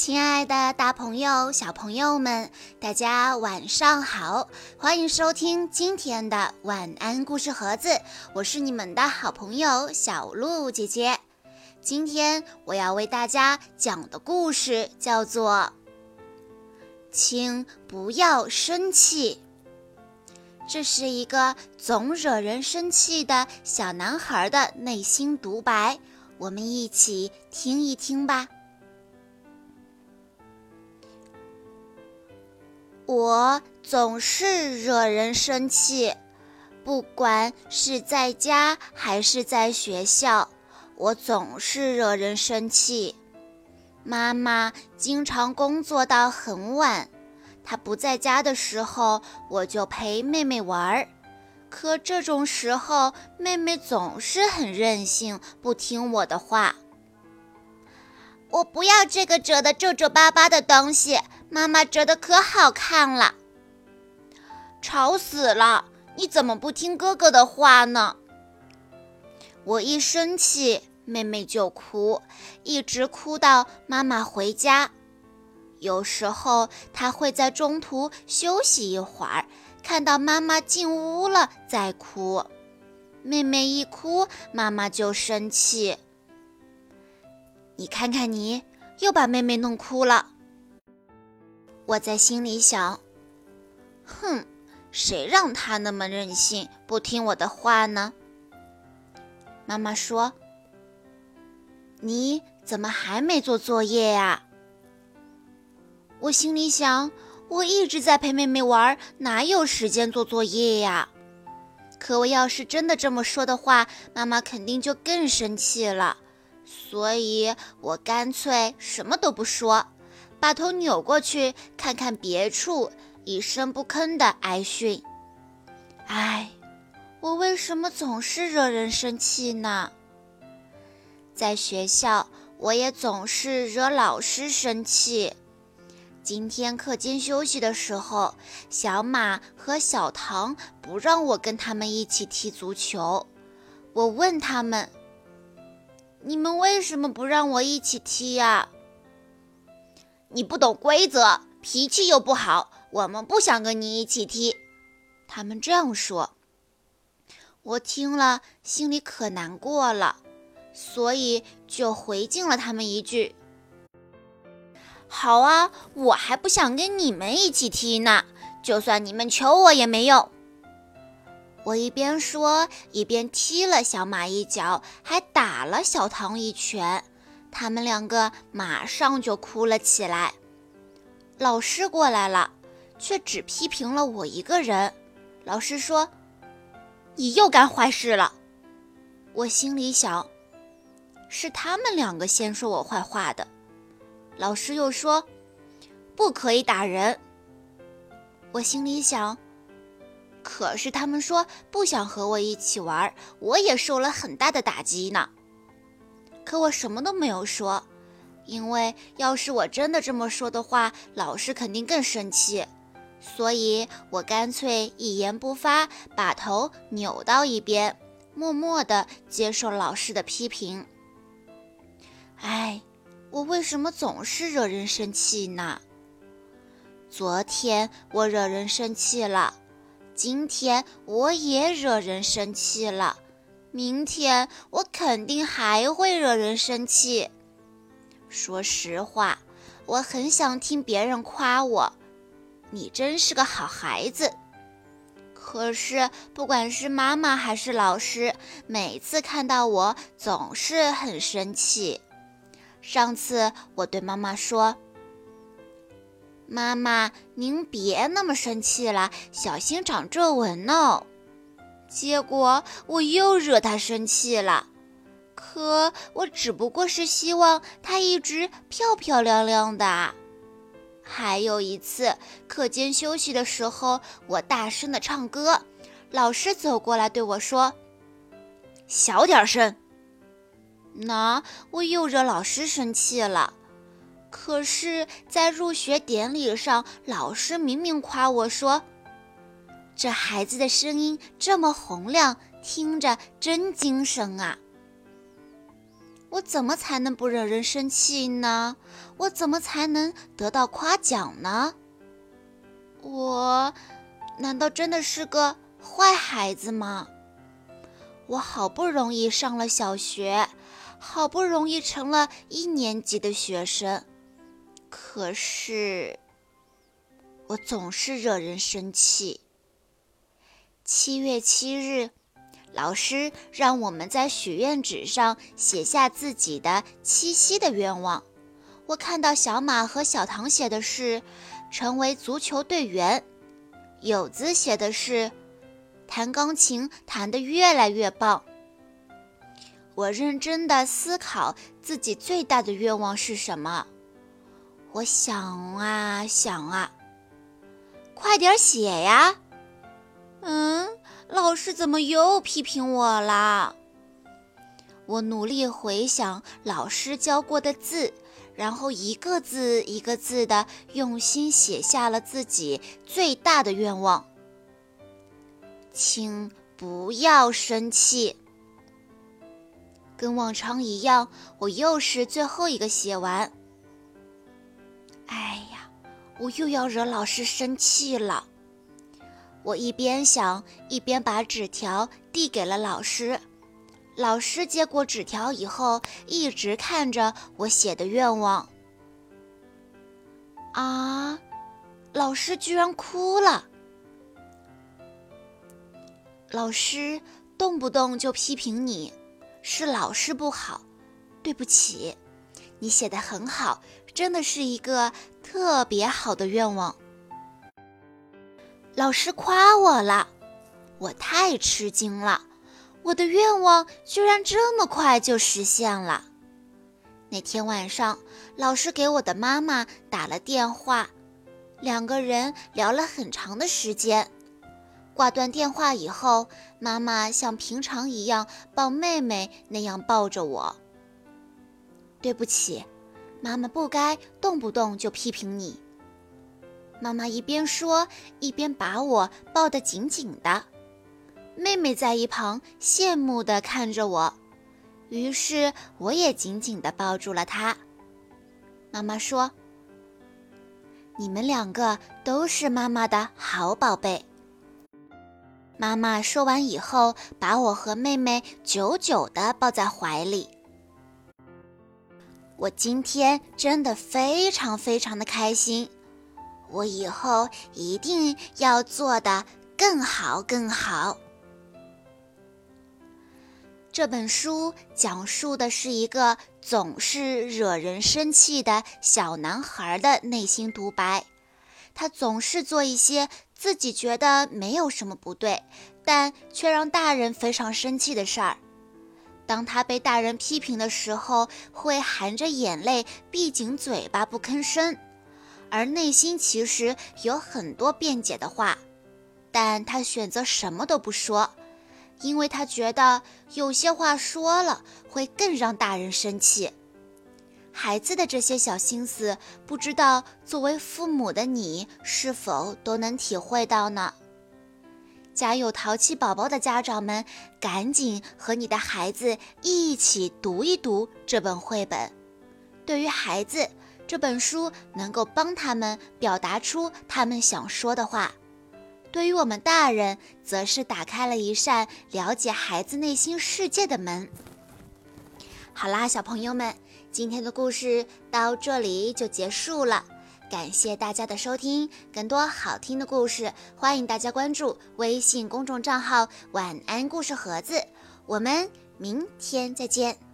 亲爱的，大朋友、小朋友们，大家晚上好！欢迎收听今天的晚安故事盒子，我是你们的好朋友小鹿姐姐。今天我要为大家讲的故事叫做《请不要生气》。这是一个总惹人生气的小男孩的内心独白，我们一起听一听吧。我总是惹人生气，不管是在家还是在学校，我总是惹人生气。妈妈经常工作到很晚，她不在家的时候，我就陪妹妹玩儿。可这种时候，妹妹总是很任性，不听我的话。我不要这个折得皱皱巴巴的东西。妈妈折的可好看了，吵死了！你怎么不听哥哥的话呢？我一生气，妹妹就哭，一直哭到妈妈回家。有时候她会在中途休息一会儿，看到妈妈进屋了再哭。妹妹一哭，妈妈就生气。你看看你，又把妹妹弄哭了。我在心里想：“哼，谁让他那么任性，不听我的话呢？”妈妈说：“你怎么还没做作业呀？”我心里想：“我一直在陪妹妹玩，哪有时间做作业呀？”可我要是真的这么说的话，妈妈肯定就更生气了，所以我干脆什么都不说。把头扭过去，看看别处，一声不吭的挨训。唉，我为什么总是惹人生气呢？在学校，我也总是惹老师生气。今天课间休息的时候，小马和小唐不让我跟他们一起踢足球。我问他们：“你们为什么不让我一起踢呀？”你不懂规则，脾气又不好，我们不想跟你一起踢。他们这样说，我听了心里可难过了，所以就回敬了他们一句：“好啊，我还不想跟你们一起踢呢，就算你们求我也没用。”我一边说，一边踢了小马一脚，还打了小唐一拳。他们两个马上就哭了起来。老师过来了，却只批评了我一个人。老师说：“你又干坏事了。”我心里想：“是他们两个先说我坏话的。”老师又说：“不可以打人。”我心里想：“可是他们说不想和我一起玩，我也受了很大的打击呢。”可我什么都没有说，因为要是我真的这么说的话，老师肯定更生气。所以我干脆一言不发，把头扭到一边，默默地接受老师的批评。哎，我为什么总是惹人生气呢？昨天我惹人生气了，今天我也惹人生气了。明天我肯定还会惹人生气。说实话，我很想听别人夸我，你真是个好孩子。可是，不管是妈妈还是老师，每次看到我总是很生气。上次我对妈妈说：“妈妈，您别那么生气了，小心长皱纹哦。”结果我又惹他生气了，可我只不过是希望他一直漂漂亮亮的。还有一次课间休息的时候，我大声的唱歌，老师走过来对我说：“小点声。”那我又惹老师生气了。可是，在入学典礼上，老师明明夸我说。这孩子的声音这么洪亮，听着真精神啊！我怎么才能不惹人生气呢？我怎么才能得到夸奖呢？我难道真的是个坏孩子吗？我好不容易上了小学，好不容易成了一年级的学生，可是我总是惹人生气。七月七日，老师让我们在许愿纸上写下自己的七夕的愿望。我看到小马和小唐写的是成为足球队员，友子写的是。弹钢琴弹得越来越棒。我认真的思考自己最大的愿望是什么。我想啊想啊，快点写呀！嗯，老师怎么又批评我啦？我努力回想老师教过的字，然后一个字一个字的用心写下了自己最大的愿望。请不要生气。跟往常一样，我又是最后一个写完。哎呀，我又要惹老师生气了。我一边想，一边把纸条递给了老师。老师接过纸条以后，一直看着我写的愿望。啊，老师居然哭了。老师动不动就批评你，是老师不好，对不起，你写的很好，真的是一个特别好的愿望。老师夸我了，我太吃惊了，我的愿望居然这么快就实现了。那天晚上，老师给我的妈妈打了电话，两个人聊了很长的时间。挂断电话以后，妈妈像平常一样抱妹妹那样抱着我。对不起，妈妈不该动不动就批评你。妈妈一边说，一边把我抱得紧紧的。妹妹在一旁羡慕地看着我，于是我也紧紧地抱住了她。妈妈说：“你们两个都是妈妈的好宝贝。”妈妈说完以后，把我和妹妹久久地抱在怀里。我今天真的非常非常的开心，我以后一定要做的更好更好。这本书讲述的是一个总是惹人生气的小男孩的内心独白。他总是做一些自己觉得没有什么不对，但却让大人非常生气的事儿。当他被大人批评的时候，会含着眼泪，闭紧嘴巴不吭声，而内心其实有很多辩解的话，但他选择什么都不说，因为他觉得有些话说了会更让大人生气。孩子的这些小心思，不知道作为父母的你是否都能体会到呢？家有淘气宝宝的家长们，赶紧和你的孩子一起读一读这本绘本。对于孩子，这本书能够帮他们表达出他们想说的话；对于我们大人，则是打开了一扇了解孩子内心世界的门。好啦，小朋友们。今天的故事到这里就结束了，感谢大家的收听。更多好听的故事，欢迎大家关注微信公众账号“晚安故事盒子”。我们明天再见。